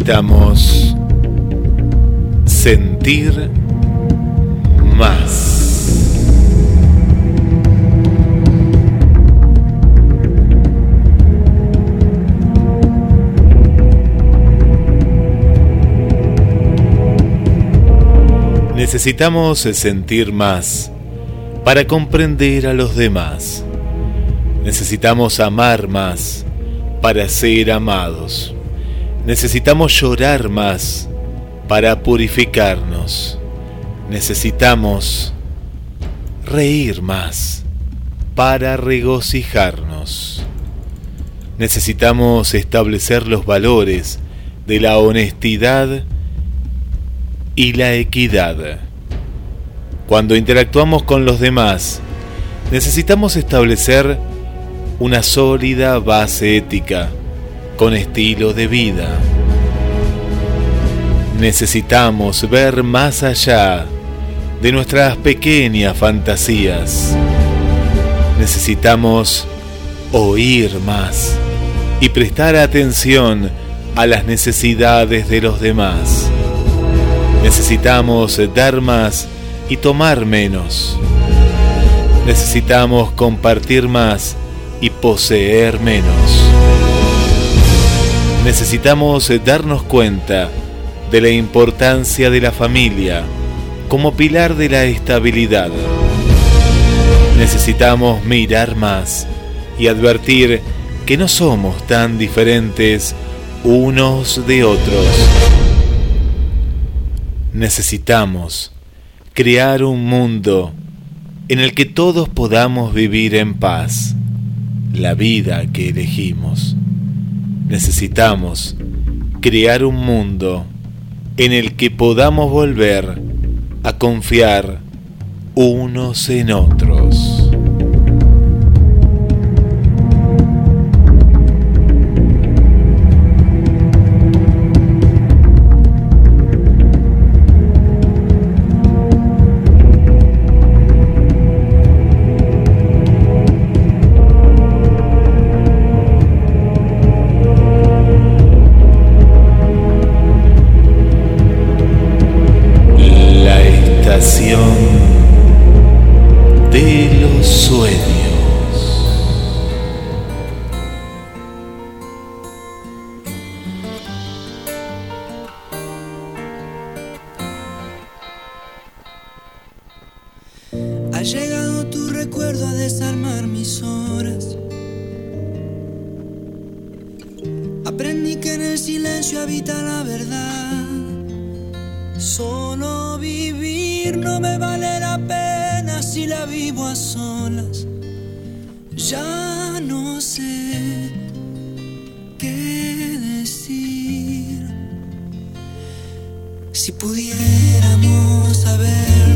Necesitamos sentir más. Necesitamos sentir más para comprender a los demás. Necesitamos amar más para ser amados. Necesitamos llorar más para purificarnos. Necesitamos reír más para regocijarnos. Necesitamos establecer los valores de la honestidad y la equidad. Cuando interactuamos con los demás, necesitamos establecer una sólida base ética con estilo de vida. Necesitamos ver más allá de nuestras pequeñas fantasías. Necesitamos oír más y prestar atención a las necesidades de los demás. Necesitamos dar más y tomar menos. Necesitamos compartir más y poseer menos. Necesitamos darnos cuenta de la importancia de la familia como pilar de la estabilidad. Necesitamos mirar más y advertir que no somos tan diferentes unos de otros. Necesitamos crear un mundo en el que todos podamos vivir en paz la vida que elegimos. Necesitamos crear un mundo en el que podamos volver a confiar unos en otros. No sé qué decir. Si pudiéramos haber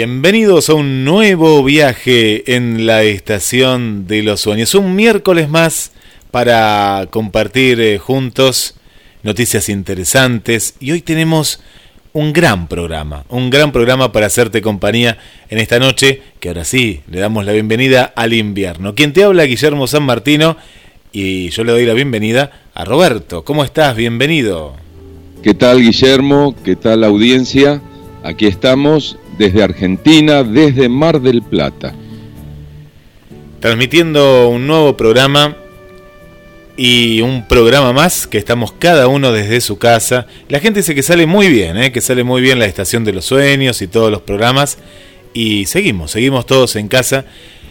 Bienvenidos a un nuevo viaje en la estación de los sueños. Un miércoles más para compartir eh, juntos noticias interesantes y hoy tenemos un gran programa, un gran programa para hacerte compañía en esta noche, que ahora sí le damos la bienvenida al invierno. Quien te habla, Guillermo San Martino, y yo le doy la bienvenida a Roberto. ¿Cómo estás? Bienvenido. ¿Qué tal Guillermo? ¿Qué tal audiencia? Aquí estamos desde Argentina, desde Mar del Plata. Transmitiendo un nuevo programa y un programa más que estamos cada uno desde su casa. La gente dice que sale muy bien, ¿eh? que sale muy bien la Estación de los Sueños y todos los programas. Y seguimos, seguimos todos en casa.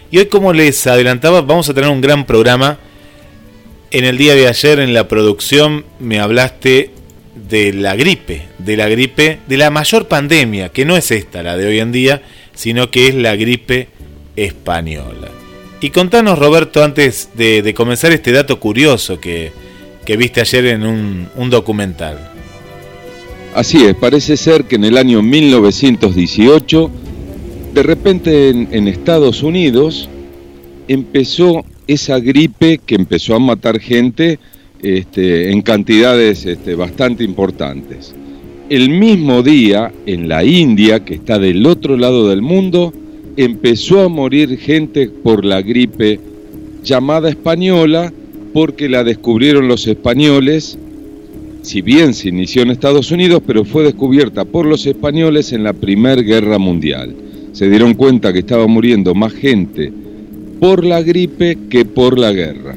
Y hoy, como les adelantaba, vamos a tener un gran programa. En el día de ayer en la producción me hablaste de la gripe, de la gripe, de la mayor pandemia, que no es esta, la de hoy en día, sino que es la gripe española. Y contanos, Roberto, antes de, comenzar este dato curioso que, viste ayer en un, documental. Así es, parece ser que en el año 1918, de repente en, en Estados Unidos, empezó esa gripe que empezó a matar gente este, en cantidades este, bastante importantes. El mismo día, en la India, que está del otro lado del mundo, empezó a morir gente por la gripe llamada española, porque la descubrieron los españoles, si bien se inició en Estados Unidos, pero fue descubierta por los españoles en la Primera Guerra Mundial. Se dieron cuenta que estaba muriendo más gente por la gripe que por la guerra.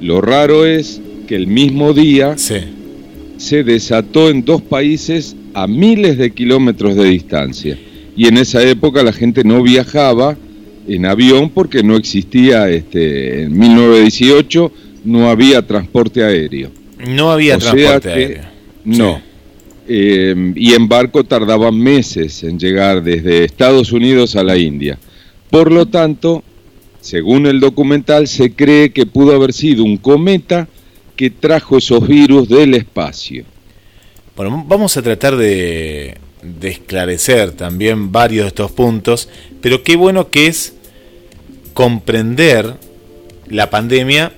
Lo raro es que el mismo día se desató en dos países a miles de kilómetros de distancia. Y en esa época la gente no viajaba en avión porque no existía, este, en 1918 no había transporte aéreo. No había transporte aéreo. No. Eh, y en barco tardaban meses en llegar desde Estados Unidos a la India. Por lo tanto, según el documental, se cree que pudo haber sido un cometa que trajo esos virus del espacio. Bueno, vamos a tratar de, esclarecer también varios de estos puntos, pero qué bueno que es comprender la pandemia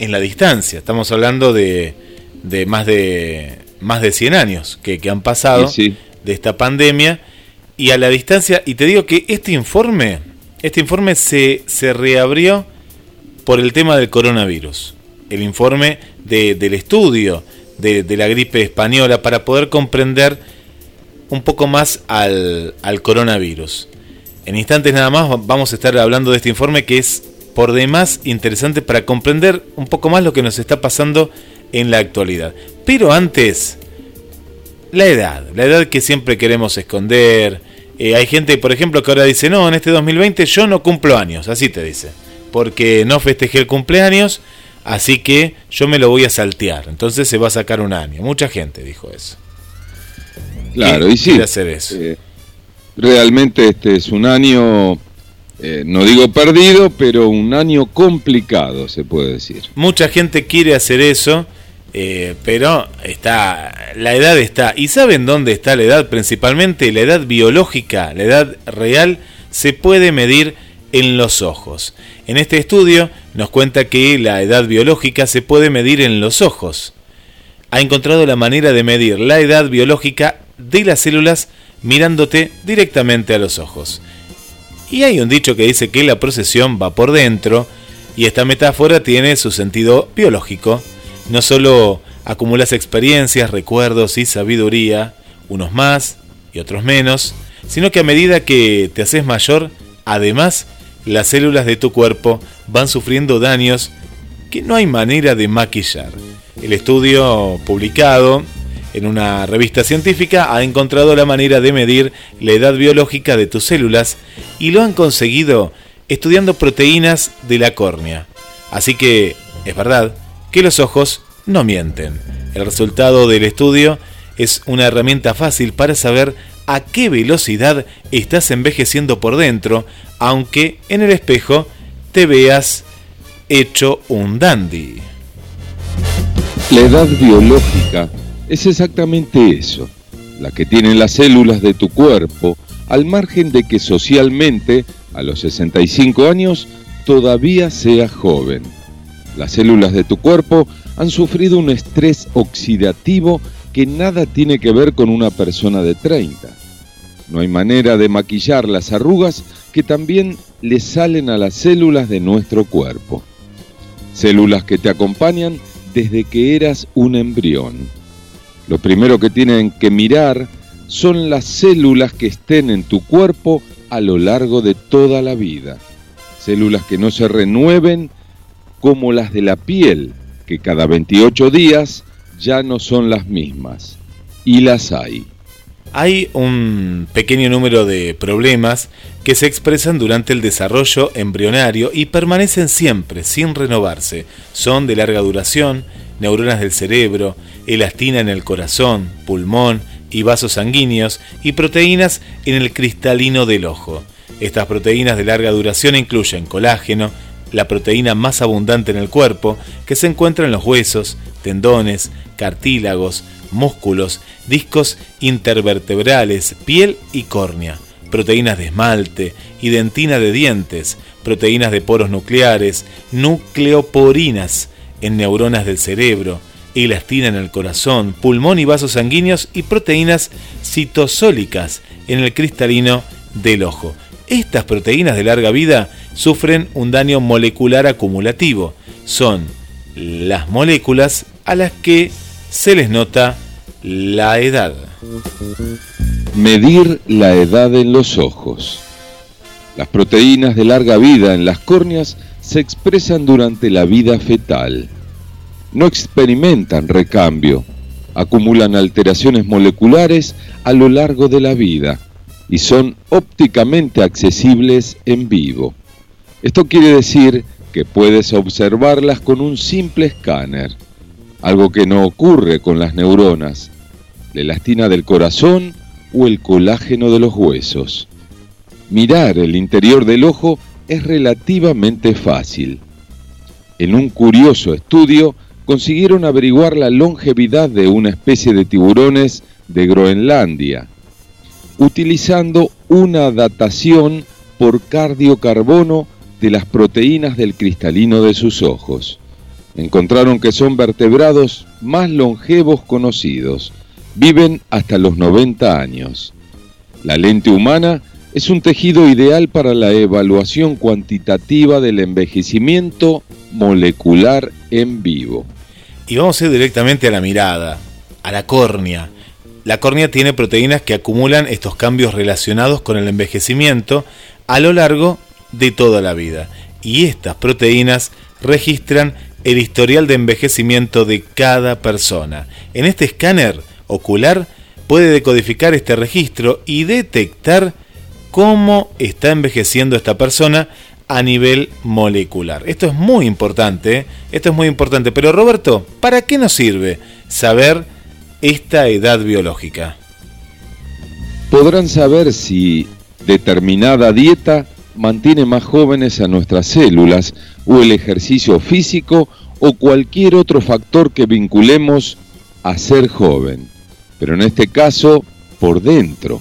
en la distancia. Estamos hablando de, más de más de 100 años que, han pasado de esta pandemia y a la distancia. Y te digo que este informe este informe se, se reabrió por el tema del coronavirus. El informe del estudio de, la gripe española para poder comprender un poco más al, al coronavirus. En instantes nada más vamos a estar hablando de este informe que es por demás interesante para comprender un poco más lo que nos está pasando en la actualidad. Pero antes, la edad, la edad que siempre queremos esconder, eh, hay gente, por ejemplo, que ahora dice, no, en este 2020 yo no cumplo años, así te dice, porque no festejé el cumpleaños, así que yo me lo voy a saltear, entonces se va a sacar un año. Mucha gente dijo eso. Claro, y, sí. hacer eso. Eh, realmente este es un año, eh, no digo perdido, pero un año complicado, se puede decir. Mucha gente quiere hacer eso eh, pero está, la edad está. ¿Y saben dónde está la edad? Principalmente la edad biológica, la edad real, se puede medir en los ojos. En este estudio nos cuenta que la edad biológica se puede medir en los ojos. Ha encontrado la manera de medir la edad biológica de las células mirándote directamente a los ojos. Y hay un dicho que dice que la procesión va por dentro, y esta metáfora tiene su sentido biológico no solo acumulas experiencias, recuerdos y sabiduría, unos más y otros menos, sino que a medida que te haces mayor, además, las células de tu cuerpo van sufriendo daños que no hay manera de maquillar. El estudio publicado en una revista científica ha encontrado la manera de medir la edad biológica de tus células y lo han conseguido estudiando proteínas de la córnea. Así que, es verdad, que los ojos no mienten. El resultado del estudio es una herramienta fácil para saber a qué velocidad estás envejeciendo por dentro, aunque en el espejo te veas hecho un dandy. La edad biológica es exactamente eso, la que tienen las células de tu cuerpo al margen de que socialmente, a los 65 años, todavía seas joven. Las células de tu cuerpo han sufrido un estrés oxidativo que nada tiene que ver con una persona de 30. No hay manera de maquillar las arrugas que también le salen a las células de nuestro cuerpo. Células que te acompañan desde que eras un embrión. Lo primero que tienen que mirar son las células que estén en tu cuerpo a lo largo de toda la vida. Células que no se renueven como las de la piel, que cada 28 días ya no son las mismas. Y las hay. Hay un pequeño número de problemas que se expresan durante el desarrollo embrionario y permanecen siempre sin renovarse. Son de larga duración, neuronas del cerebro, elastina en el corazón, pulmón y vasos sanguíneos y proteínas en el cristalino del ojo. Estas proteínas de larga duración incluyen colágeno, la proteína más abundante en el cuerpo, que se encuentra en los huesos, tendones, cartílagos, músculos, discos intervertebrales, piel y córnea, proteínas de esmalte y dentina de dientes, proteínas de poros nucleares, nucleoporinas en neuronas del cerebro, elastina en el corazón, pulmón y vasos sanguíneos y proteínas citosólicas en el cristalino del ojo. Estas proteínas de larga vida sufren un daño molecular acumulativo. Son las moléculas a las que se les nota la edad. Medir la edad en los ojos. Las proteínas de larga vida en las córneas se expresan durante la vida fetal. No experimentan recambio, acumulan alteraciones moleculares a lo largo de la vida y son ópticamente accesibles en vivo. Esto quiere decir que puedes observarlas con un simple escáner, algo que no ocurre con las neuronas, la elastina del corazón o el colágeno de los huesos. Mirar el interior del ojo es relativamente fácil. En un curioso estudio consiguieron averiguar la longevidad de una especie de tiburones de Groenlandia, utilizando una datación por cardiocarbono de las proteínas del cristalino de sus ojos. Encontraron que son vertebrados más longevos conocidos. Viven hasta los 90 años. La lente humana es un tejido ideal para la evaluación cuantitativa del envejecimiento molecular en vivo. Y vamos a ir directamente a la mirada, a la córnea. La córnea tiene proteínas que acumulan estos cambios relacionados con el envejecimiento a lo largo de toda la vida. Y estas proteínas registran el historial de envejecimiento de cada persona. En este escáner ocular puede decodificar este registro y detectar cómo está envejeciendo esta persona a nivel molecular. Esto es muy importante, esto es muy importante. Pero Roberto, ¿para qué nos sirve saber esta edad biológica? Podrán saber si determinada dieta mantiene más jóvenes a nuestras células o el ejercicio físico o cualquier otro factor que vinculemos a ser joven, pero en este caso por dentro.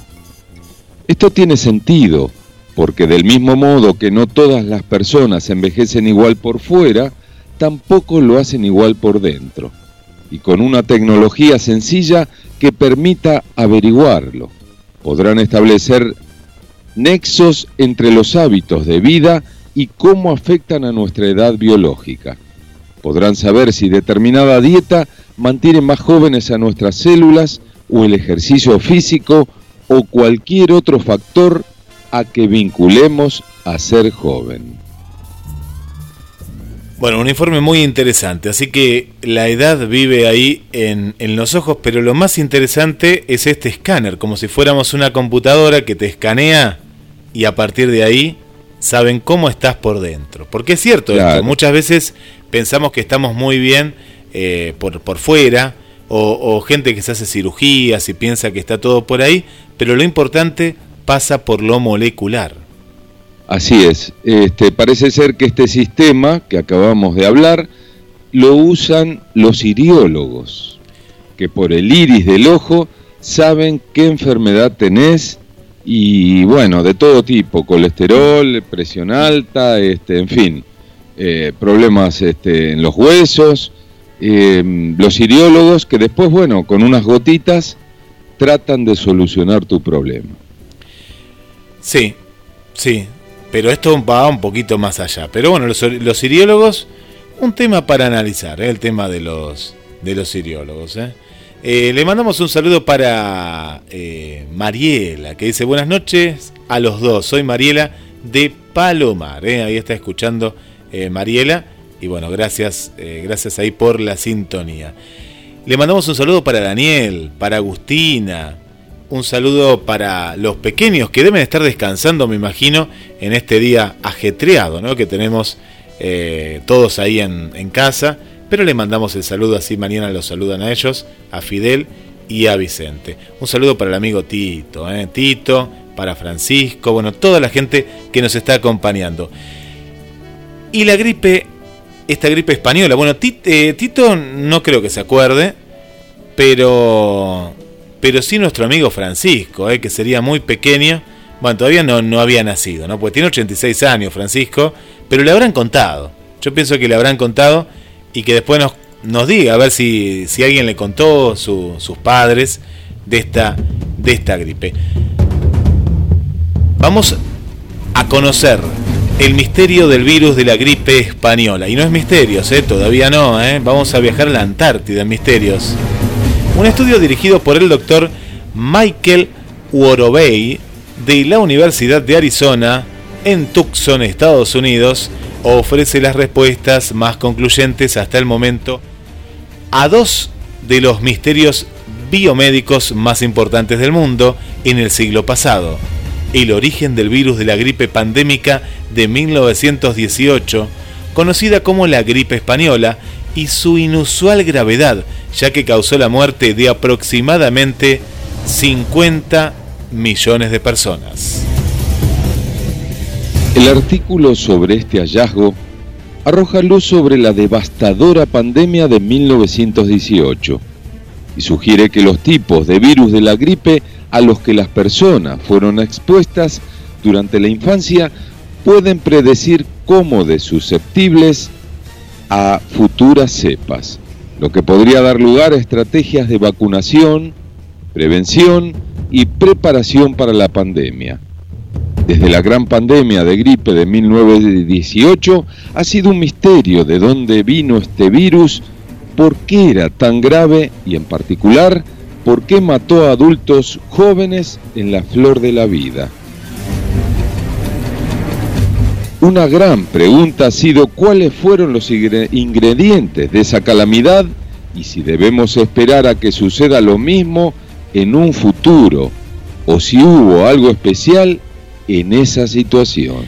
Esto tiene sentido, porque del mismo modo que no todas las personas envejecen igual por fuera, tampoco lo hacen igual por dentro, y con una tecnología sencilla que permita averiguarlo. Podrán establecer nexos entre los hábitos de vida y cómo afectan a nuestra edad biológica. Podrán saber si determinada dieta mantiene más jóvenes a nuestras células o el ejercicio físico o cualquier otro factor a que vinculemos a ser joven. Bueno, un informe muy interesante, así que la edad vive ahí en, en, los ojos, pero lo más interesante es este escáner, como si fuéramos una computadora que te escanea y a partir de ahí saben cómo estás por dentro. Porque es cierto, claro. esto, muchas veces pensamos que estamos muy bien eh, por, por fuera, o, o gente que se hace cirugías y piensa que está todo por ahí, pero lo importante pasa por lo molecular. Así es. Este, parece ser que este sistema que acabamos de hablar lo usan los iriólogos, que por el iris del ojo saben qué enfermedad tenés y bueno, de todo tipo, colesterol, presión alta, este, en fin, eh, problemas este, en los huesos, eh, los iriólogos que después, bueno, con unas gotitas tratan de solucionar tu problema. Sí, sí, pero esto va un poquito más allá. Pero bueno, los, los iriólogos, un tema para analizar, ¿eh? el tema de los, de los iriólogos. ¿eh? Eh, le mandamos un saludo para eh, Mariela, que dice buenas noches a los dos. Soy Mariela de Palomar. Ahí está escuchando Mariela. Y bueno, gracias, gracias ahí por la sintonía. Le mandamos un saludo para Daniel, para Agustina. Un saludo para los pequeños que deben estar descansando, me imagino, en este día ajetreado ¿no? que tenemos eh, todos ahí en, casa. Pero le mandamos el saludo, así mañana los saludan a ellos, a Fidel y a Vicente. Un saludo para el amigo Tito, ¿eh? Tito, para Francisco, bueno, toda la gente que nos está acompañando. Y la gripe, esta gripe española, bueno, Tit- eh, Tito no creo que se acuerde, pero, pero sí nuestro amigo Francisco, ¿eh? que sería muy pequeño. Bueno, todavía no, no había nacido, ¿no? Pues tiene 86 años Francisco, pero le habrán contado. Yo pienso que le habrán contado y que después nos, nos diga a ver si, si alguien le contó su- sus padres de esta, de esta gripe. Vamos a conocer el misterio del virus de la gripe española. Y no es misterios, ¿eh? todavía no. ¿eh? Vamos a viajar a la Antártida en misterios. Un estudio dirigido por el doctor Michael Worobey de la Universidad de Arizona en Tucson, Estados Unidos, ofrece las respuestas más concluyentes hasta el momento a dos de los misterios biomédicos más importantes del mundo en el siglo pasado. El origen del virus de la gripe pandémica de 1918, conocida como la gripe española, y su inusual gravedad, ya que causó la muerte de aproximadamente 50 millones de personas. El artículo sobre este hallazgo arroja luz sobre la devastadora pandemia de 1918 y sugiere que los tipos de virus de la gripe a los que las personas fueron expuestas durante la infancia pueden predecir cómo de susceptibles a futuras cepas, lo que podría dar lugar a estrategias de vacunación, prevención y preparación para la pandemia. Desde la gran pandemia de gripe de 1918 ha sido un misterio de dónde vino este virus, por qué era tan grave y en particular por qué mató a adultos jóvenes en la flor de la vida. Una gran pregunta ha sido cuáles fueron los ingre- ingredientes de esa calamidad y si debemos esperar a que suceda lo mismo en un futuro o si hubo algo especial en esa situación.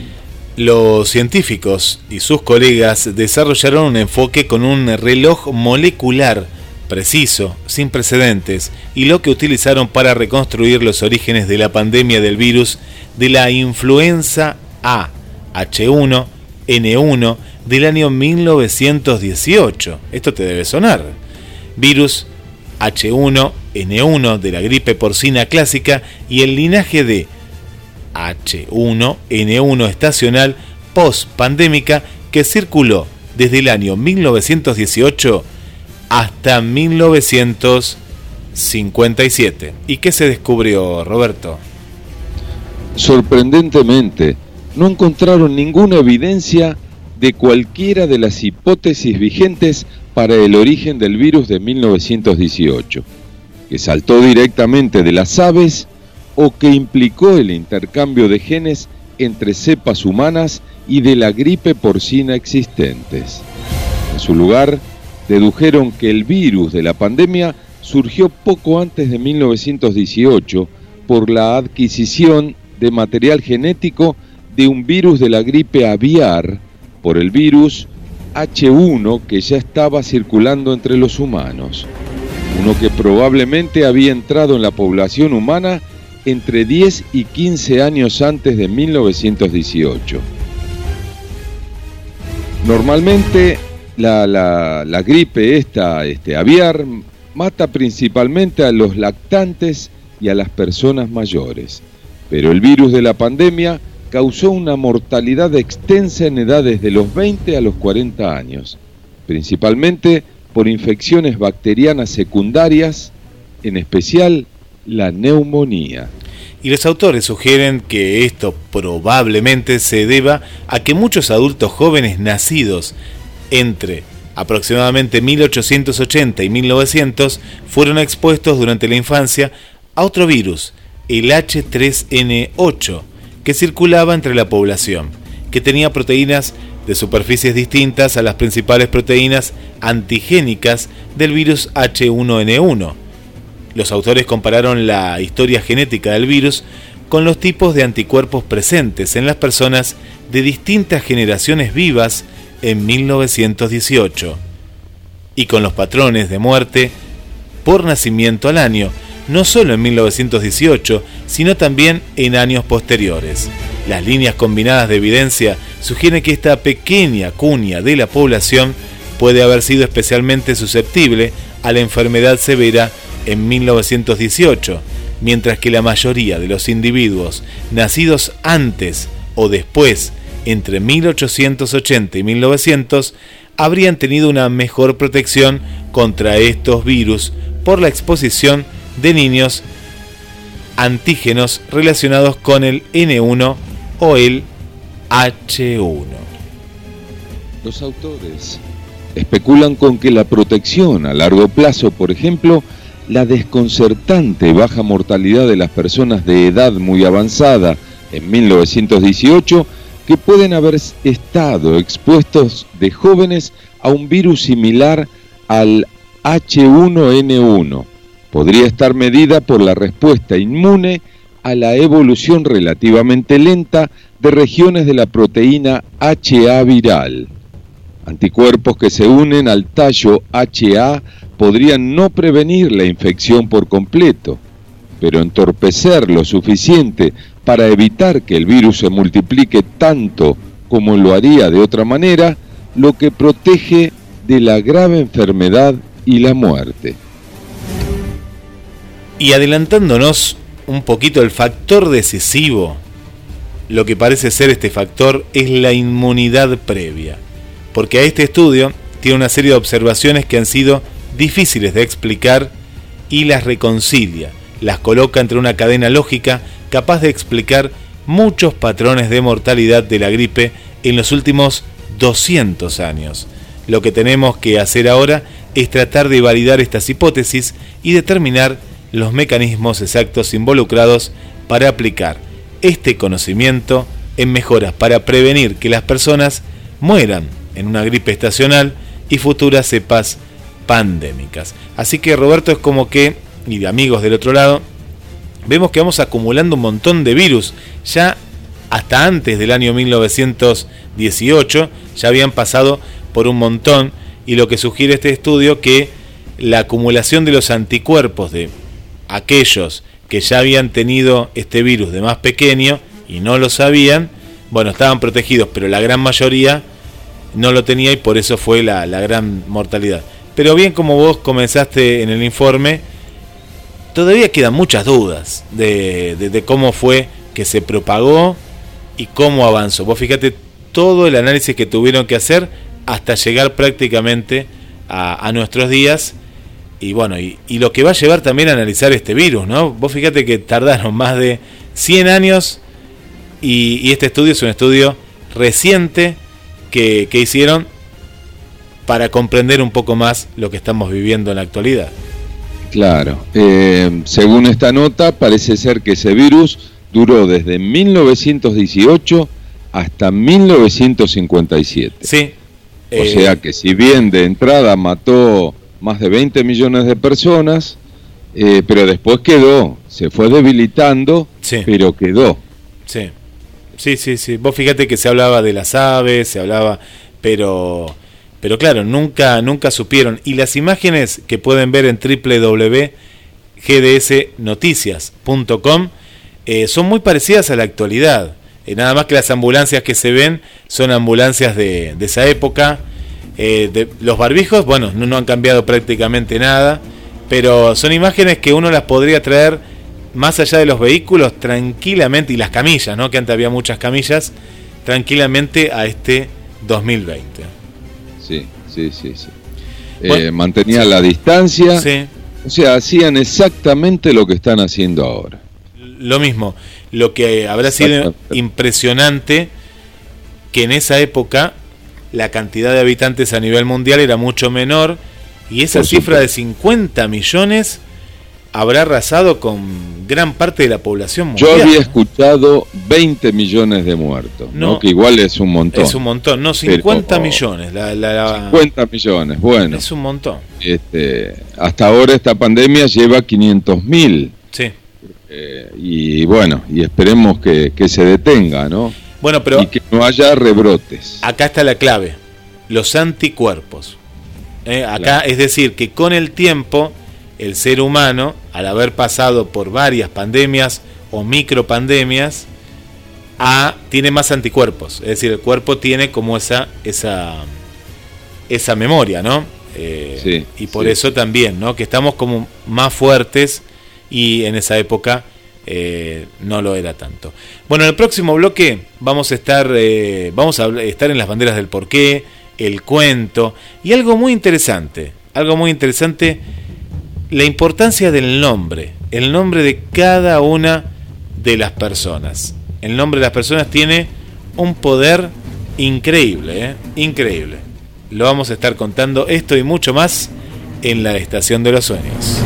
Los científicos y sus colegas desarrollaron un enfoque con un reloj molecular preciso, sin precedentes, y lo que utilizaron para reconstruir los orígenes de la pandemia del virus de la influenza A, H1N1 del año 1918. Esto te debe sonar. Virus H1N1 de la gripe porcina clásica y el linaje de H1N1 estacional post-pandémica que circuló desde el año 1918 hasta 1957. ¿Y qué se descubrió, Roberto? Sorprendentemente, no encontraron ninguna evidencia de cualquiera de las hipótesis vigentes para el origen del virus de 1918, que saltó directamente de las aves o que implicó el intercambio de genes entre cepas humanas y de la gripe porcina existentes. En su lugar, dedujeron que el virus de la pandemia surgió poco antes de 1918 por la adquisición de material genético de un virus de la gripe aviar por el virus H1 que ya estaba circulando entre los humanos, uno que probablemente había entrado en la población humana entre 10 y 15 años antes de 1918. Normalmente la, la- la gripe esta este, aviar mata principalmente a los lactantes y a las personas mayores, pero el virus de la pandemia causó una mortalidad extensa en edades de los 20 a los 40 años, principalmente por infecciones bacterianas secundarias, en especial la neumonía. Y los autores sugieren que esto probablemente se deba a que muchos adultos jóvenes nacidos entre aproximadamente 1880 y 1900 fueron expuestos durante la infancia a otro virus, el H3N8, que circulaba entre la población, que tenía proteínas de superficies distintas a las principales proteínas antigénicas del virus H1N1. Los autores compararon la historia genética del virus con los tipos de anticuerpos presentes en las personas de distintas generaciones vivas en 1918 y con los patrones de muerte por nacimiento al año, no solo en 1918, sino también en años posteriores. Las líneas combinadas de evidencia sugieren que esta pequeña cuña de la población puede haber sido especialmente susceptible a la enfermedad severa en 1918, mientras que la mayoría de los individuos nacidos antes o después, entre 1880 y 1900, habrían tenido una mejor protección contra estos virus por la exposición de niños antígenos relacionados con el N1 o el H1. Los autores especulan con que la protección a largo plazo, por ejemplo, la desconcertante baja mortalidad de las personas de edad muy avanzada en 1918, que pueden haber estado expuestos de jóvenes a un virus similar al H1N1, podría estar medida por la respuesta inmune a la evolución relativamente lenta de regiones de la proteína HA viral. Anticuerpos que se unen al tallo HA podrían no prevenir la infección por completo, pero entorpecer lo suficiente para evitar que el virus se multiplique tanto como lo haría de otra manera, lo que protege de la grave enfermedad y la muerte. Y adelantándonos un poquito el factor decisivo, lo que parece ser este factor es la inmunidad previa, porque a este estudio tiene una serie de observaciones que han sido difíciles de explicar y las reconcilia, las coloca entre una cadena lógica capaz de explicar muchos patrones de mortalidad de la gripe en los últimos 200 años. Lo que tenemos que hacer ahora es tratar de validar estas hipótesis y determinar los mecanismos exactos involucrados para aplicar este conocimiento en mejoras para prevenir que las personas mueran en una gripe estacional y futuras cepas pandémicas. Así que Roberto es como que, y de amigos del otro lado, vemos que vamos acumulando un montón de virus. Ya hasta antes del año 1918 ya habían pasado por un montón y lo que sugiere este estudio que la acumulación de los anticuerpos de aquellos que ya habían tenido este virus de más pequeño y no lo sabían, bueno, estaban protegidos, pero la gran mayoría no lo tenía y por eso fue la, gran mortalidad. Pero bien como vos comenzaste en el informe, todavía quedan muchas dudas de, de, cómo fue que se propagó y cómo avanzó. Vos fíjate todo el análisis que tuvieron que hacer hasta llegar prácticamente a, a nuestros días y bueno, y, lo que va a llevar también a analizar este virus, ¿no? Vos fíjate que tardaron más de 100 años y, este estudio es un estudio reciente que, hicieron para comprender un poco más lo que estamos viviendo en la actualidad. Claro, eh, según esta nota, parece ser que ese virus duró desde 1918 hasta 1957. Sí. O sea eh, que si bien de entrada mató más de 20 millones de personas, eh, pero después quedó, se fue debilitando, pero quedó. Sí, sí, sí, sí. Vos fíjate que se hablaba de las aves, se hablaba, pero, pero claro, nunca, nunca supieron. Y las imágenes que pueden ver en www.gdsnoticias.com eh, son muy parecidas a la actualidad. Eh, nada más que las ambulancias que se ven son ambulancias de, de esa época eh, de, los barbijos, bueno, no, han cambiado prácticamente nada, pero son imágenes que uno las podría traer más allá de los vehículos, tranquilamente, y las camillas, ¿no? Que antes había muchas camillas, tranquilamente a este 2020. Sí, sí, sí, sí. Bueno, Eh, mantenía la distancia. Sí, O sea, hacían exactamente lo que están haciendo ahora. lo mismo. Lo que habrá sido impresionante que en esa época la cantidad de habitantes a nivel mundial era mucho menor y esa cifra de supuesto. 50 millones habrá arrasado con gran parte de la población Yo mundial. había escuchado 20 millones de muertos, ¿no? No. que igual es un montón. Es un montón, no, 50 Pero- millones. La, la- la- 50 millones, bueno. Es un montón. Este, hasta ahora esta pandemia lleva 500 mil. Sí. y bueno, y esperemos que, que se detenga, ¿no? Bueno, pero y que no haya rebrotes. acá está la clave. Los anticuerpos. Eh, acá, Claro. es decir, que con el tiempo, el ser humano, al haber pasado por varias pandemias o micropandemias, a- tiene más anticuerpos. Es decir, el cuerpo tiene como esa, esa, esa memoria, ¿no? Eh, Sí, y por sí. eso también, ¿no? Que estamos como más fuertes y en esa época eh, no lo era tanto. Bueno, en el próximo bloque vamos a estar, eh, vamos a estar en las banderas del porqué, el cuento y algo muy interesante, algo muy interesante, la importancia del nombre, el nombre de cada una de las personas. El nombre de las personas tiene un poder increíble, ¿eh? increíble. Lo vamos a estar contando esto y mucho más en la Estación de los Sueños.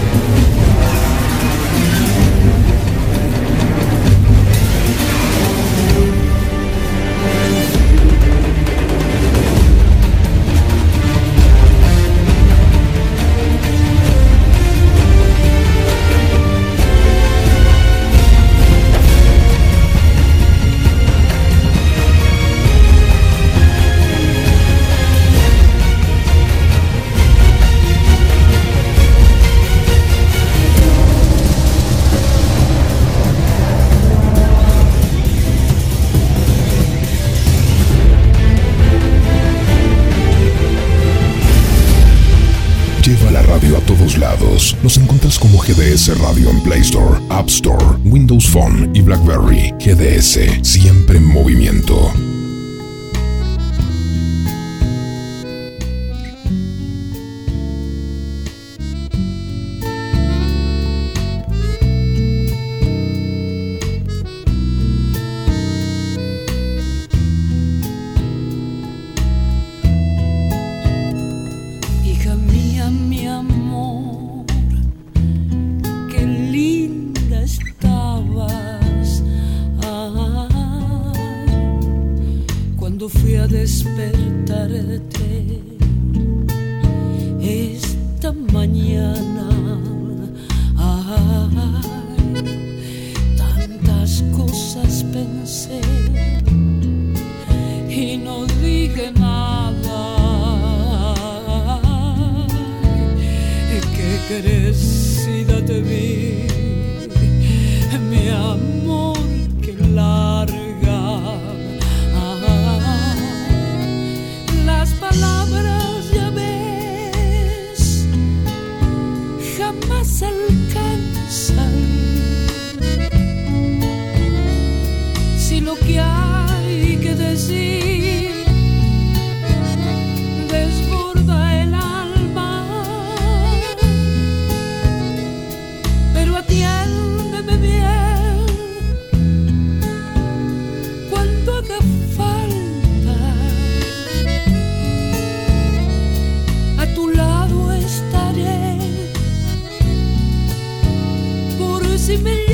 Encuentras como GDS Radio en Play Store, App Store, Windows Phone y BlackBerry. GDS, siempre en movimiento. Por si me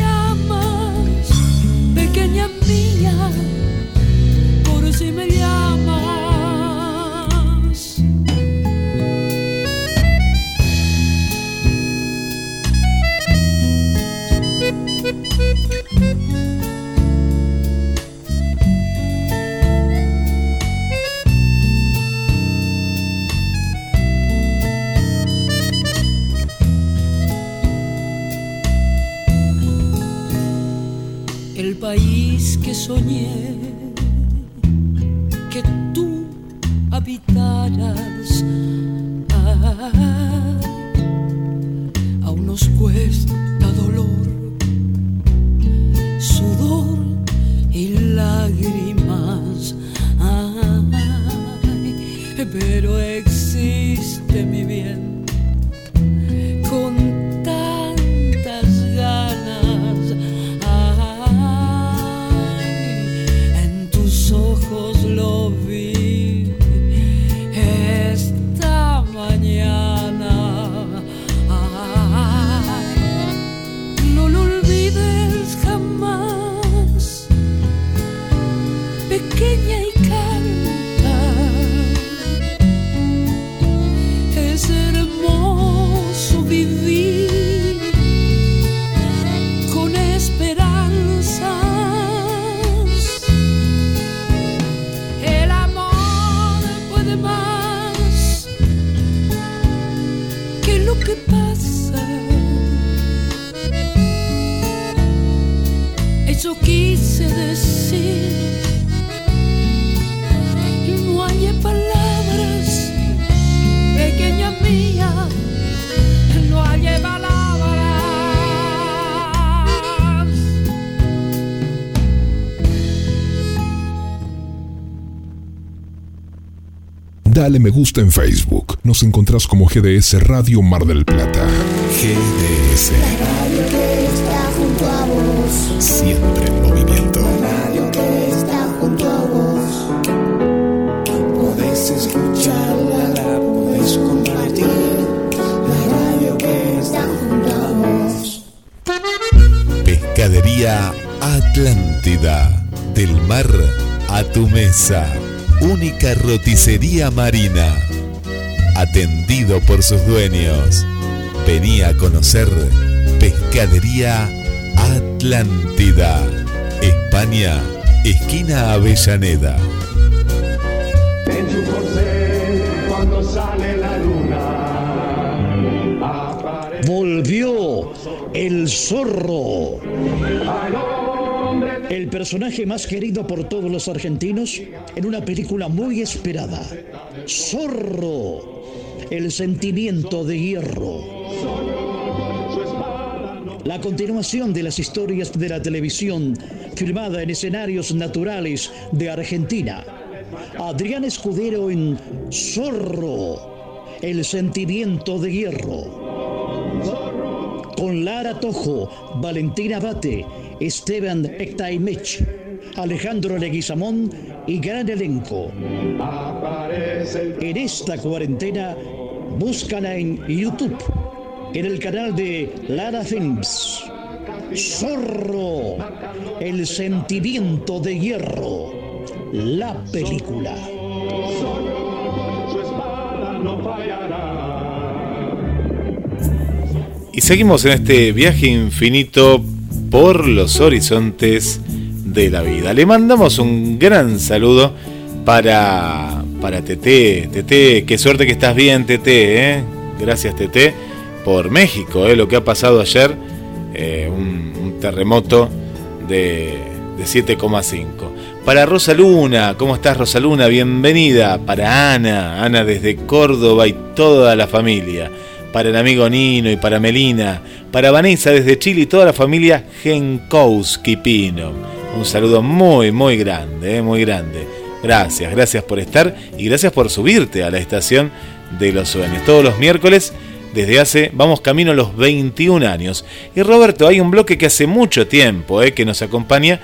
Dale me gusta en Facebook. Nos encontrás como GDS Radio Mar del Plata. GDS, Radio que está junto a vos. siempre en movimiento. Radio que está junto a vos. Podés escucharla, la podés compartir. La radio que está junto a vos. Pescadería Atlántida. Del mar a tu mesa. Única roticería marina. Atendido por sus dueños. Venía a conocer Pescadería Atlántida. España, esquina Avellaneda. En su corcel, cuando sale la luna, aparece Volvió el zorro. El personaje más querido por todos los argentinos en una película muy esperada. Zorro. El sentimiento de hierro. La continuación de las historias de la televisión filmada en escenarios naturales de Argentina. Adrián Escudero en Zorro. El sentimiento de hierro con Lara Tojo, Valentina Bate, Esteban Ectaimech, Alejandro Leguizamón y gran elenco. En esta cuarentena, búscala en YouTube, en el canal de Lara Films. Zorro, el sentimiento de hierro, la película. Y seguimos en este viaje infinito por los horizontes de la vida. Le mandamos un gran saludo para, para Tete. Tete, qué suerte que estás bien, Tete. ¿eh? Gracias, Tete, por México. ¿eh? Lo que ha pasado ayer, eh, un, un terremoto de, de 7,5. Para Rosa Luna, ¿cómo estás, Rosa Luna? Bienvenida. Para Ana, Ana desde Córdoba y toda la familia para el amigo Nino y para Melina, para Vanessa desde Chile y toda la familia Genkowski Pino. Un saludo muy, muy grande, eh, muy grande. Gracias, gracias por estar y gracias por subirte a la estación de los sueños. Todos los miércoles, desde hace, vamos camino a los 21 años. Y Roberto, hay un bloque que hace mucho tiempo eh, que nos acompaña,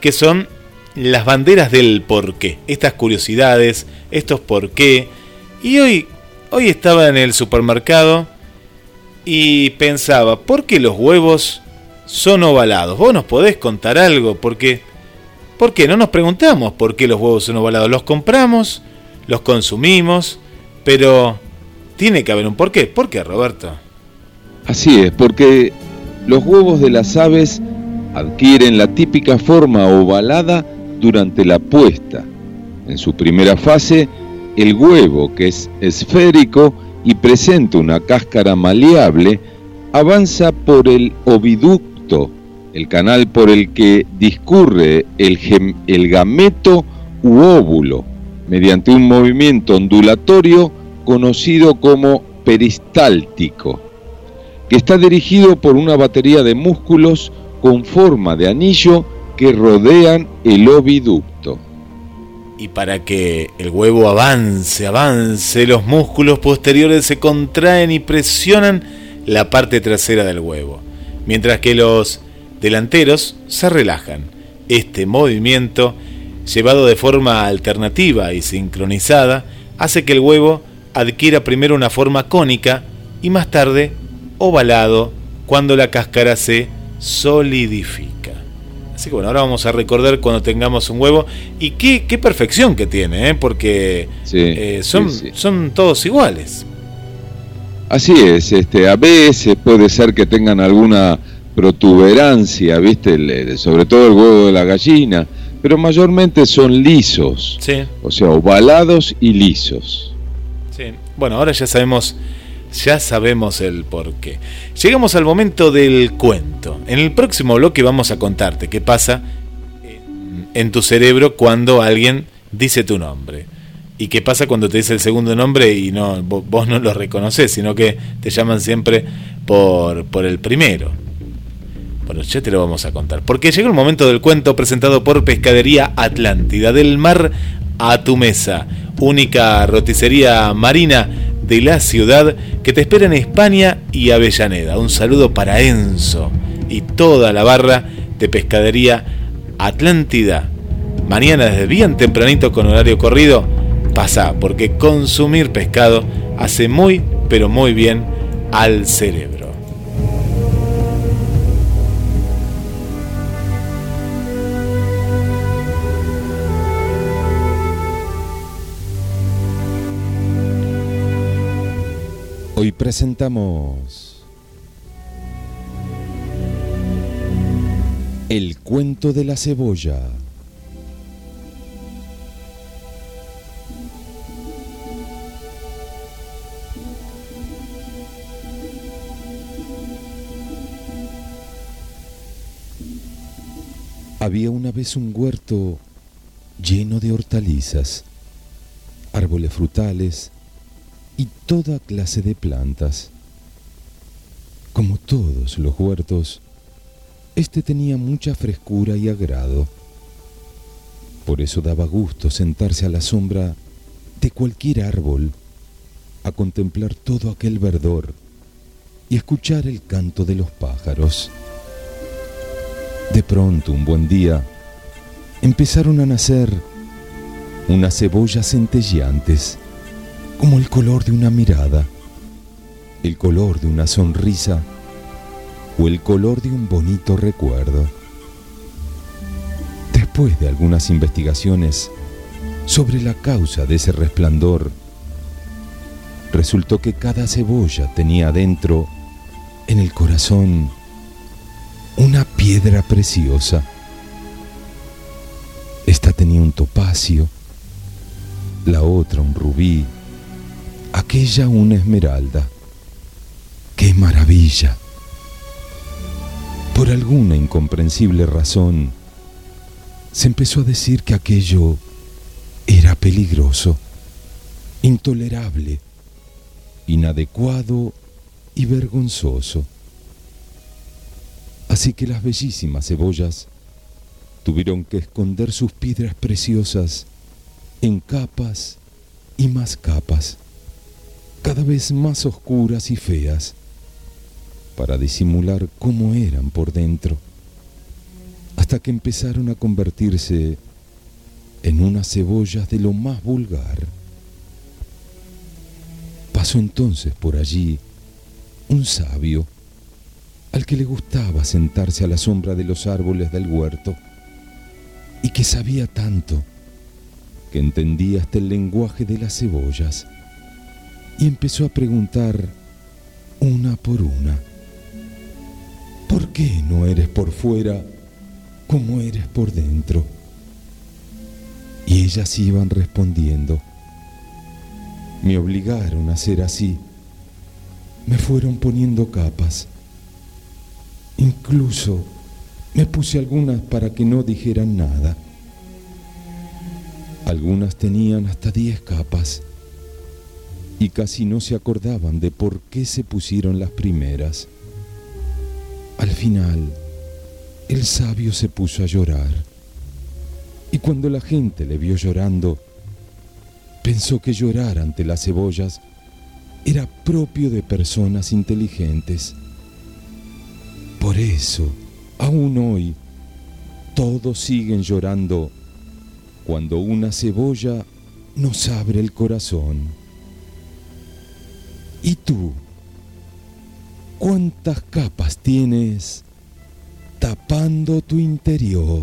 que son las banderas del porqué. Estas curiosidades, estos por qué. Y hoy Hoy estaba en el supermercado y pensaba, ¿por qué los huevos son ovalados? ¿Vos nos podés contar algo? Porque, ¿Por qué? No nos preguntamos por qué los huevos son ovalados. Los compramos, los consumimos, pero tiene que haber un porqué. ¿Por qué, Roberto? Así es, porque los huevos de las aves adquieren la típica forma ovalada durante la puesta. En su primera fase, el huevo, que es esférico y presenta una cáscara maleable, avanza por el oviducto, el canal por el que discurre el, el gameto u óvulo, mediante un movimiento ondulatorio conocido como peristáltico que está dirigido por una batería de músculos con forma de anillo que rodean el oviducto. Y para que el huevo avance, avance, los músculos posteriores se contraen y presionan la parte trasera del huevo, mientras que los delanteros se relajan. Este movimiento, llevado de forma alternativa y sincronizada, hace que el huevo adquiera primero una forma cónica y más tarde ovalado cuando la cáscara se solidifica. Así que bueno, ahora vamos a recordar cuando tengamos un huevo y qué, qué perfección que tiene, ¿eh? porque Sí, eh, son, sí, sí. son todos iguales. Así es, este, a veces puede ser que tengan alguna protuberancia, ¿viste? El- el- sobre todo el huevo de la gallina, pero mayormente son lisos, Sí, o sea, ovalados y lisos. sí. Bueno, ahora ya sabemos, ya sabemos el porqué. Llegamos al momento del cuento. En el próximo bloque vamos a contarte qué pasa en, tu cerebro cuando alguien dice tu nombre. ¿Y qué pasa cuando te dice el segundo nombre y no vo- vos no lo reconoces, sino que te llaman siempre por, por el primero? Bueno, ya te lo vamos a contar. Porque llegó el momento del cuento presentado por Pescadería Atlántida, del mar a tu mesa. Única roticería marina de la ciudad que te espera en España y Avellaneda. Un saludo para Enzo y toda la barra de Pescadería Atlántida. Mañana desde bien tempranito con horario corrido, pasa porque consumir pescado hace muy, pero muy bien al cerebro. Hoy presentamos El cuento de la cebolla. Había una vez un huerto lleno de hortalizas, árboles frutales, y toda clase de plantas. Como todos los huertos, este tenía mucha frescura y agrado. Por eso daba gusto sentarse a la sombra de cualquier árbol, a contemplar todo aquel verdor y escuchar el canto de los pájaros. De pronto, un buen día, empezaron a nacer unas cebollas centelleantes como el color de una mirada, el color de una sonrisa o el color de un bonito recuerdo. Después de algunas investigaciones sobre la causa de ese resplandor, resultó que cada cebolla tenía adentro, en el corazón, una piedra preciosa. Esta tenía un topacio, la otra un rubí, aquella una esmeralda. ¡Qué maravilla! Por alguna incomprensible razón, se empezó a decir que aquello era peligroso, intolerable, inadecuado y vergonzoso. Así que las bellísimas cebollas tuvieron que esconder sus piedras preciosas en capas y más capas cada vez más oscuras y feas, para disimular cómo eran por dentro, hasta que empezaron a convertirse en unas cebollas de lo más vulgar. Pasó entonces por allí un sabio al que le gustaba sentarse a la sombra de los árboles del huerto y que sabía tanto que entendía hasta el lenguaje de las cebollas y empezó a preguntar una por una, ¿por qué no eres por fuera como eres por dentro? Y ellas iban respondiendo, me obligaron a ser así, me fueron poniendo capas, incluso me puse algunas para que no dijeran nada. Algunas tenían hasta diez capas y casi no se acordaban de por qué se pusieron las primeras. Al final, el sabio se puso a llorar. Y cuando la gente le vio llorando, pensó que llorar ante las cebollas era propio de personas inteligentes. Por eso, aún hoy, todos siguen llorando cuando una cebolla nos abre el corazón. ¿Y tú? ¿Cuántas capas tienes tapando tu interior?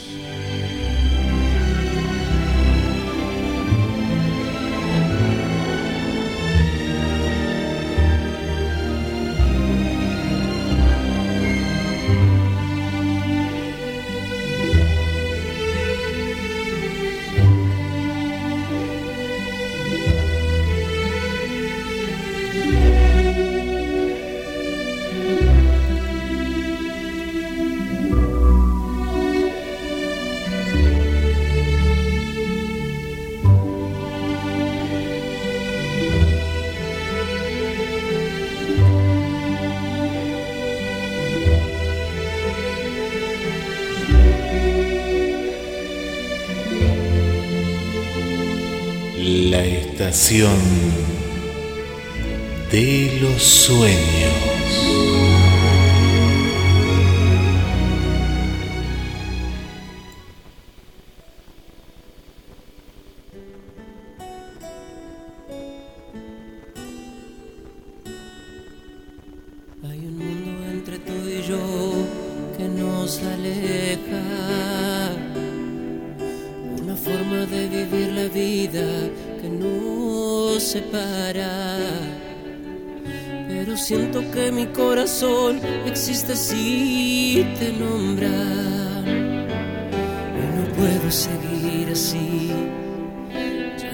La estación de los sueños.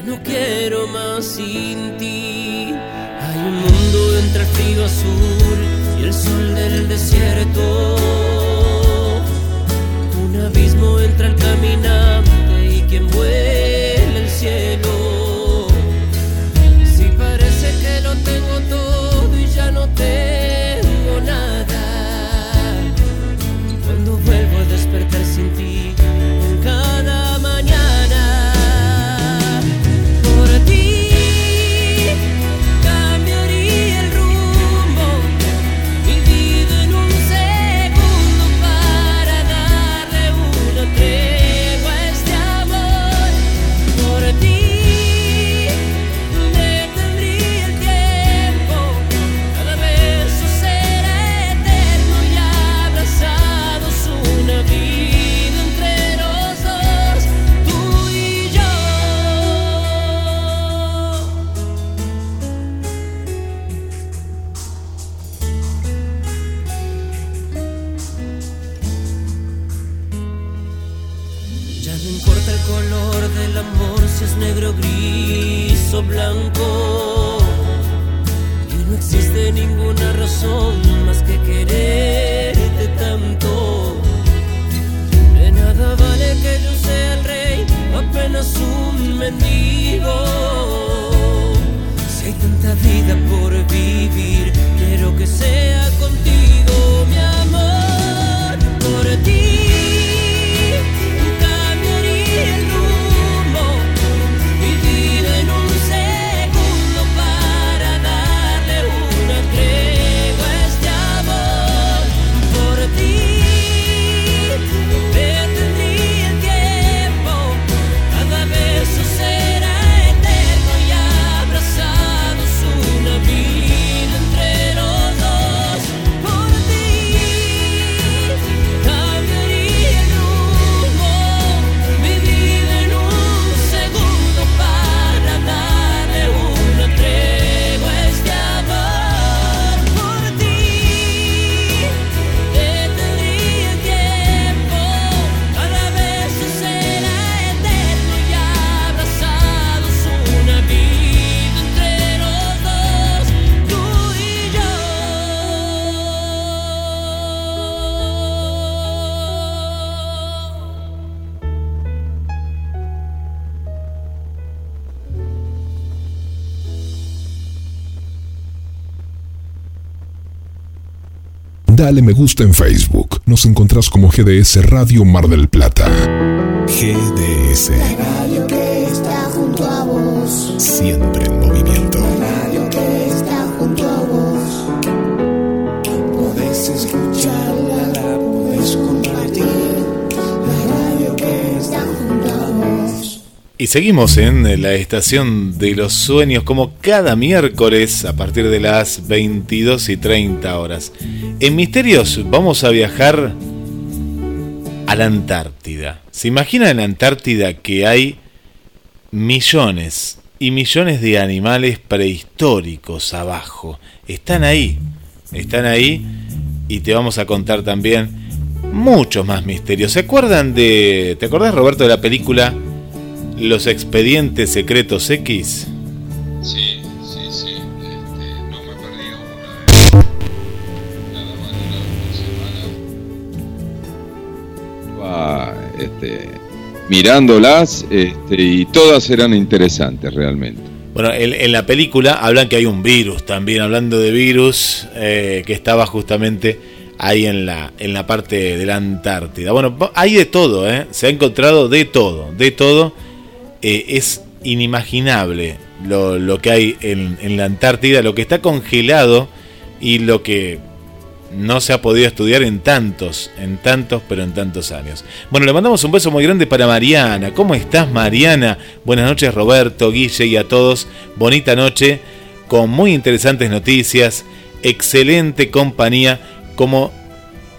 No quiero más sin ti. Hay un mundo entre el frío azul y el sol del desierto. No importa el color del amor si es negro, gris o blanco. Y no existe ninguna razón más que quererte tanto. De nada vale que yo sea el rey, apenas un mendigo. Si hay tanta vida por vivir, quiero que sea Dale me gusta en Facebook. Nos encontrás como GDS Radio Mar del Plata. GDS. Radio que está junto a vos. Siempre Y seguimos en la estación de los sueños como cada miércoles a partir de las 22 y 30 horas. En Misterios vamos a viajar a la Antártida. ¿Se imagina en la Antártida que hay millones y millones de animales prehistóricos abajo? Están ahí, están ahí y te vamos a contar también muchos más misterios. ¿Se acuerdan de... ¿Te acordás Roberto de la película Los Expedientes Secretos X? Sí, sí, sí. Este, no me perdí una Nada más una semana. Va, este, mirándolas este, y todas eran interesantes realmente. Bueno, en, en la película hablan que hay un virus también, hablando de virus, eh, que estaba justamente ahí en la, en la parte de la Antártida. Bueno, hay de todo, ¿eh? se ha encontrado de todo, de todo. Eh, es inimaginable lo, lo que hay en, en la Antártida, lo que está congelado y lo que no se ha podido estudiar en tantos, en tantos, pero en tantos años. Bueno, le mandamos un beso muy grande para Mariana. ¿Cómo estás, Mariana? Buenas noches, Roberto, Guille y a todos. Bonita noche, con muy interesantes noticias, excelente compañía, como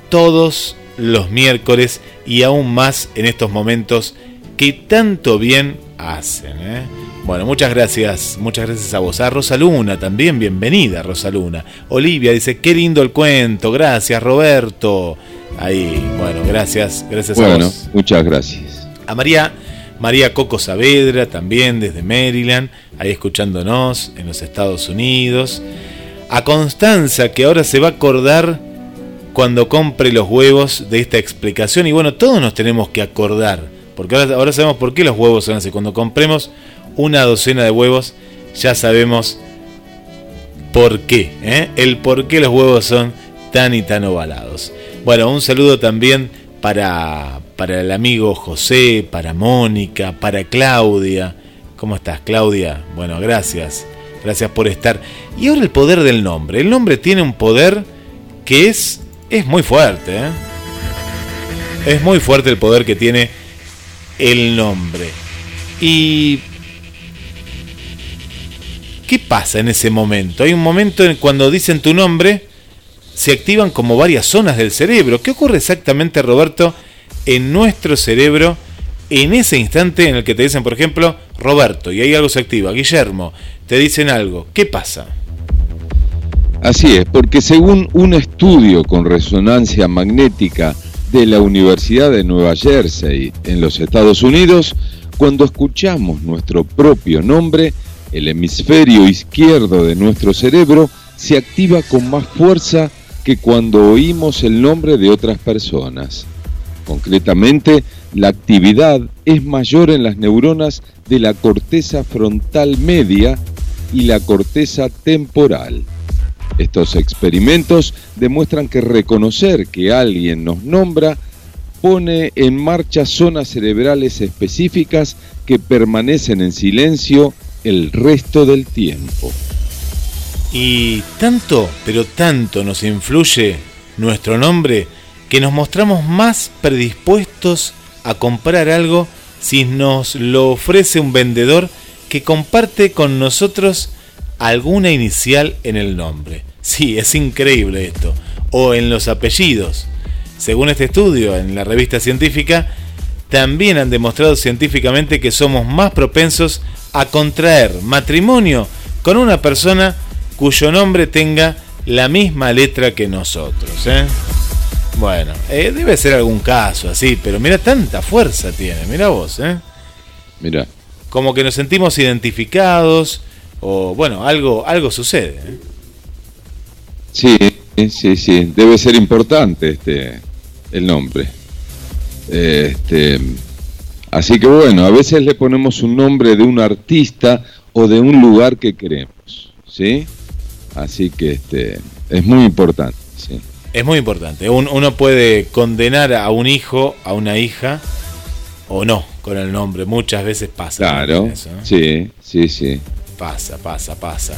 todos los miércoles y aún más en estos momentos que tanto bien hacen. ¿eh? Bueno, muchas gracias, muchas gracias a vos. A Rosaluna también, bienvenida Rosaluna. Olivia dice, qué lindo el cuento, gracias Roberto. Ahí, bueno, gracias, gracias a Bueno, vos. muchas gracias. A María, María Coco Saavedra también desde Maryland, ahí escuchándonos en los Estados Unidos. A Constanza, que ahora se va a acordar cuando compre los huevos de esta explicación. Y bueno, todos nos tenemos que acordar, porque ahora, sabemos por qué los huevos son así. Cuando compremos una docena de huevos, ya sabemos por qué, ¿eh? el por qué los huevos son tan y tan ovalados. Bueno, un saludo también para, para el amigo José, para Mónica, para Claudia. ¿Cómo estás, Claudia? Bueno, gracias. Gracias por estar. Y ahora el poder del nombre. El nombre tiene un poder que es, es muy fuerte. ¿eh? Es muy fuerte el poder que tiene el nombre. Y ¿Qué pasa en ese momento? Hay un momento en cuando dicen tu nombre, se activan como varias zonas del cerebro. ¿Qué ocurre exactamente, Roberto, en nuestro cerebro en ese instante en el que te dicen, por ejemplo, Roberto, y ahí algo se activa, Guillermo, te dicen algo? ¿Qué pasa? Así es, porque según un estudio con resonancia magnética de la Universidad de Nueva Jersey en los Estados Unidos, cuando escuchamos nuestro propio nombre, el hemisferio izquierdo de nuestro cerebro se activa con más fuerza que cuando oímos el nombre de otras personas. Concretamente, la actividad es mayor en las neuronas de la corteza frontal media y la corteza temporal. Estos experimentos demuestran que reconocer que alguien nos nombra pone en marcha zonas cerebrales específicas que permanecen en silencio el resto del tiempo. Y tanto, pero tanto nos influye nuestro nombre que nos mostramos más predispuestos a comprar algo si nos lo ofrece un vendedor que comparte con nosotros alguna inicial en el nombre. Sí, es increíble esto. O en los apellidos. Según este estudio en la revista científica, también han demostrado científicamente que somos más propensos a contraer matrimonio con una persona cuyo nombre tenga la misma letra que nosotros. ¿eh? Bueno, eh, debe ser algún caso así, pero mira tanta fuerza tiene, mira vos, ¿eh? Mira, Como que nos sentimos identificados o bueno, algo, algo sucede. ¿eh? Sí, sí, sí, debe ser importante este el nombre. Este, así que bueno, a veces le ponemos un nombre de un artista o de un lugar que queremos, ¿sí? Así que este es muy importante, ¿sí? Es muy importante. Un- uno puede condenar a un hijo, a una hija, o no, con el nombre. Muchas veces pasa. Claro, eso, ¿eh? sí, sí, sí. Pasa, pasa, pasa.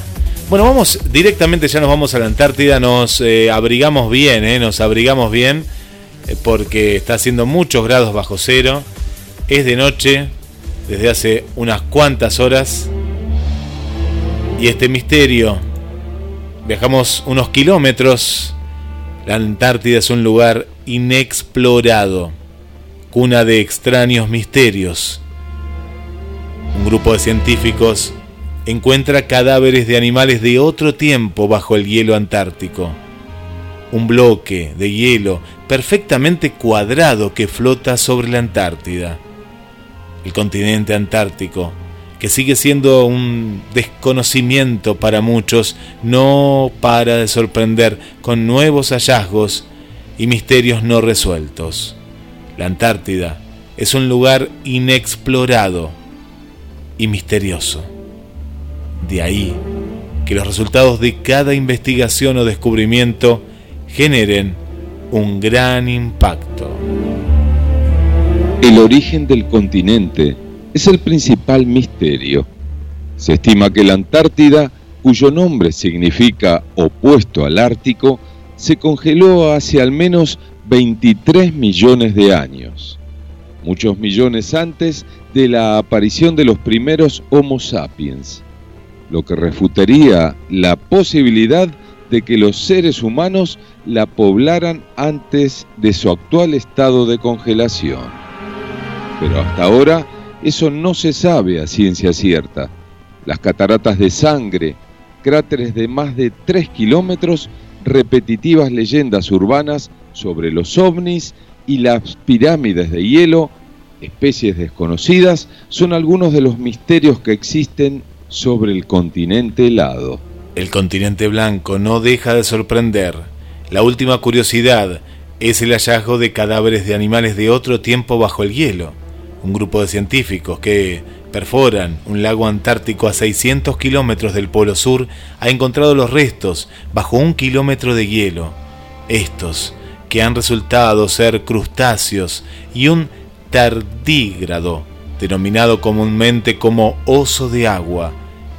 Bueno, vamos directamente, ya nos vamos a la Antártida, nos eh, abrigamos bien, eh, nos abrigamos bien, eh, porque está haciendo muchos grados bajo cero, es de noche, desde hace unas cuantas horas, y este misterio, viajamos unos kilómetros, la Antártida es un lugar inexplorado, cuna de extraños misterios. Un grupo de científicos encuentra cadáveres de animales de otro tiempo bajo el hielo antártico. Un bloque de hielo perfectamente cuadrado que flota sobre la Antártida. El continente antártico, que sigue siendo un desconocimiento para muchos, no para de sorprender con nuevos hallazgos y misterios no resueltos. La Antártida es un lugar inexplorado y misterioso. De ahí que los resultados de cada investigación o descubrimiento generen un gran impacto. El origen del continente es el principal misterio. Se estima que la Antártida, cuyo nombre significa opuesto al Ártico, se congeló hace al menos 23 millones de años, muchos millones antes de la aparición de los primeros Homo sapiens, lo que refutaría la posibilidad de que los seres humanos la poblaran antes de su actual estado de congelación. Pero hasta ahora eso no se sabe a ciencia cierta. Las cataratas de sangre, cráteres de más de 3 kilómetros, repetitivas leyendas urbanas sobre los ovnis y las pirámides de hielo, especies desconocidas, son algunos de los misterios que existen sobre el continente helado. El continente blanco no deja de sorprender. La última curiosidad es el hallazgo de cadáveres de animales de otro tiempo bajo el hielo. Un grupo de científicos que perforan un lago antártico a 600 kilómetros del Polo Sur ha encontrado los restos bajo un kilómetro de hielo. Estos, que han resultado ser crustáceos y un tardígrado, denominado comúnmente como oso de agua,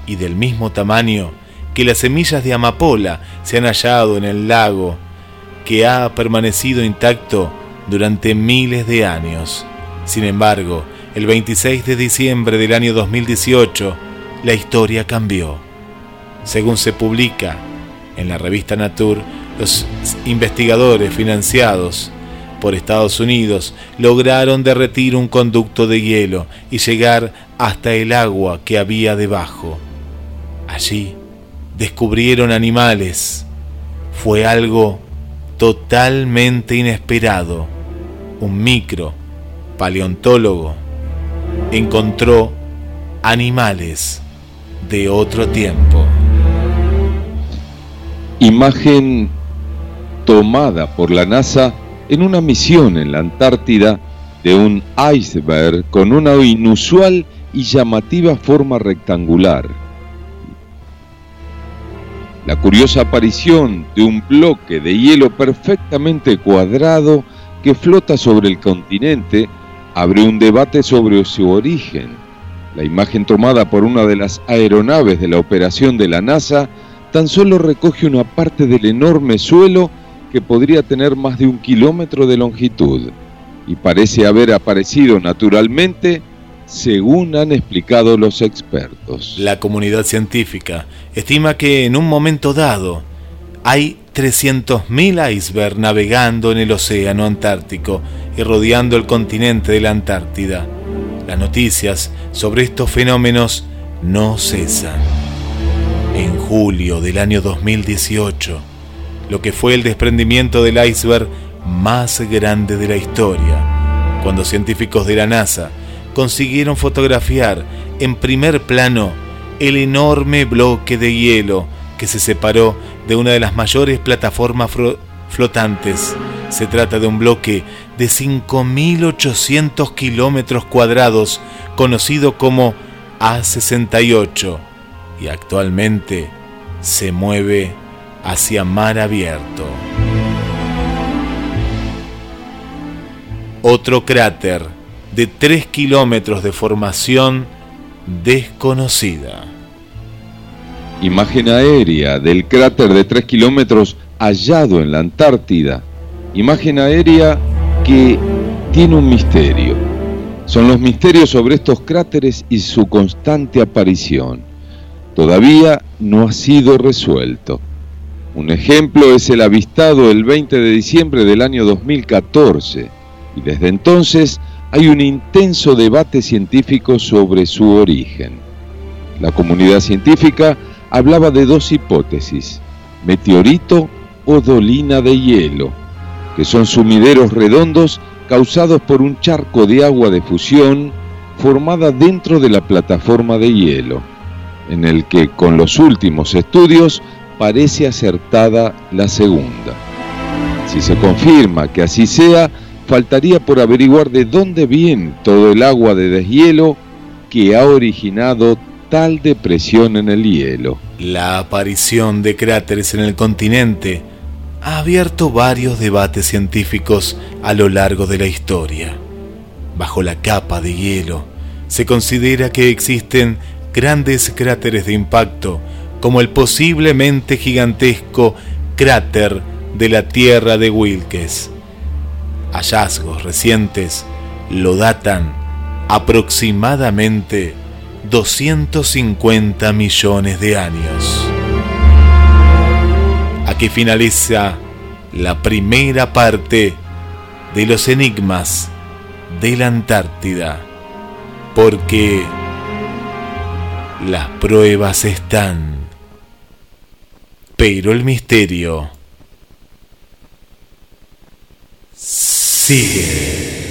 y del mismo tamaño que las semillas de amapola se han hallado en el lago, que ha permanecido intacto durante miles de años. Sin embargo, el 26 de diciembre del año 2018, la historia cambió. Según se publica en la revista Nature, los investigadores financiados por Estados Unidos lograron derretir un conducto de hielo y llegar hasta el agua que había debajo. Allí descubrieron animales. Fue algo totalmente inesperado. Un micro paleontólogo encontró animales de otro tiempo. Imagen tomada por la NASA en una misión en la Antártida de un iceberg con una inusual y llamativa forma rectangular. La curiosa aparición de un bloque de hielo perfectamente cuadrado que flota sobre el continente abre un debate sobre su origen. La imagen tomada por una de las aeronaves de la operación de la NASA tan solo recoge una parte del enorme suelo que podría tener más de un kilómetro de longitud y parece haber aparecido naturalmente según han explicado los expertos. La comunidad científica estima que en un momento dado hay 300.000 icebergs navegando en el océano Antártico y rodeando el continente de la Antártida. Las noticias sobre estos fenómenos no cesan. En julio del año 2018, lo que fue el desprendimiento del iceberg más grande de la historia, cuando científicos de la NASA consiguieron fotografiar en primer plano el enorme bloque de hielo que se separó de una de las mayores plataformas flotantes. Se trata de un bloque de 5.800 kilómetros cuadrados, conocido como A68, y actualmente se mueve hacia mar abierto. Otro cráter de 3 kilómetros de formación desconocida. Imagen aérea del cráter de 3 kilómetros hallado en la Antártida. Imagen aérea que tiene un misterio. Son los misterios sobre estos cráteres y su constante aparición. Todavía no ha sido resuelto. Un ejemplo es el avistado el 20 de diciembre del año 2014 y desde entonces hay un intenso debate científico sobre su origen. La comunidad científica hablaba de dos hipótesis, meteorito o dolina de hielo, que son sumideros redondos causados por un charco de agua de fusión formada dentro de la plataforma de hielo, en el que con los últimos estudios parece acertada la segunda. Si se confirma que así sea, faltaría por averiguar de dónde viene todo el agua de deshielo que ha originado tal depresión en el hielo. La aparición de cráteres en el continente ha abierto varios debates científicos a lo largo de la historia. Bajo la capa de hielo se considera que existen grandes cráteres de impacto como el posiblemente gigantesco cráter de la Tierra de Wilkes hallazgos recientes lo datan aproximadamente 250 millones de años. Aquí finaliza la primera parte de los enigmas de la Antártida, porque las pruebas están, pero el misterio sigue.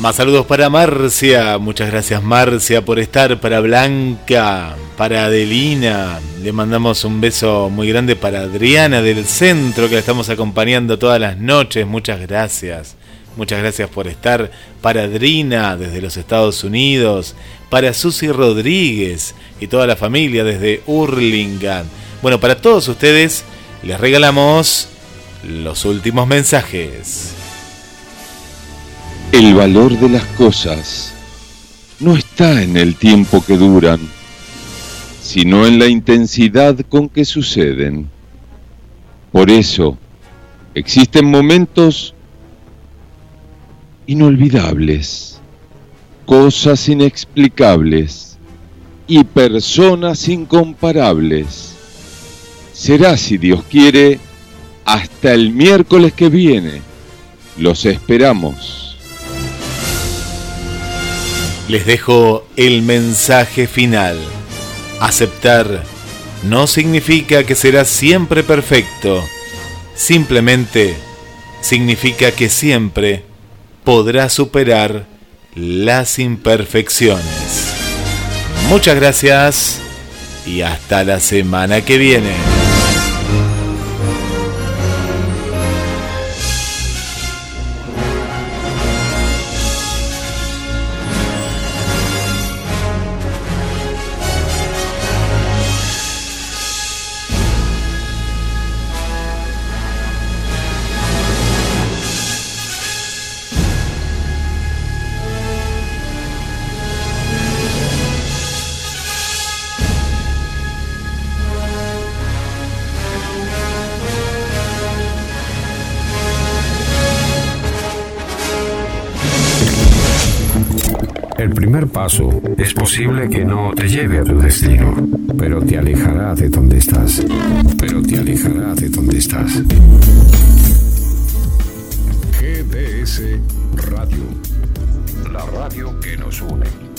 Más saludos para Marcia, muchas gracias Marcia por estar, para Blanca, para Adelina, le mandamos un beso muy grande para Adriana del centro que la estamos acompañando todas las noches, muchas gracias, muchas gracias por estar, para Adrina desde los Estados Unidos, para Susi Rodríguez y toda la familia desde Hurlingham. Bueno, para todos ustedes les regalamos los últimos mensajes. El valor de las cosas no está en el tiempo que duran, sino en la intensidad con que suceden. Por eso, existen momentos inolvidables, cosas inexplicables y personas incomparables. Será, si Dios quiere, hasta el miércoles que viene. Los esperamos. Les dejo el mensaje final. Aceptar no significa que será siempre perfecto. Simplemente significa que siempre podrá superar las imperfecciones. Muchas gracias y hasta la semana que viene. Paso es posible que no te lleve a tu destino, pero te alejará de donde estás. Pero te alejará de donde estás. GDS Radio. La radio que nos une.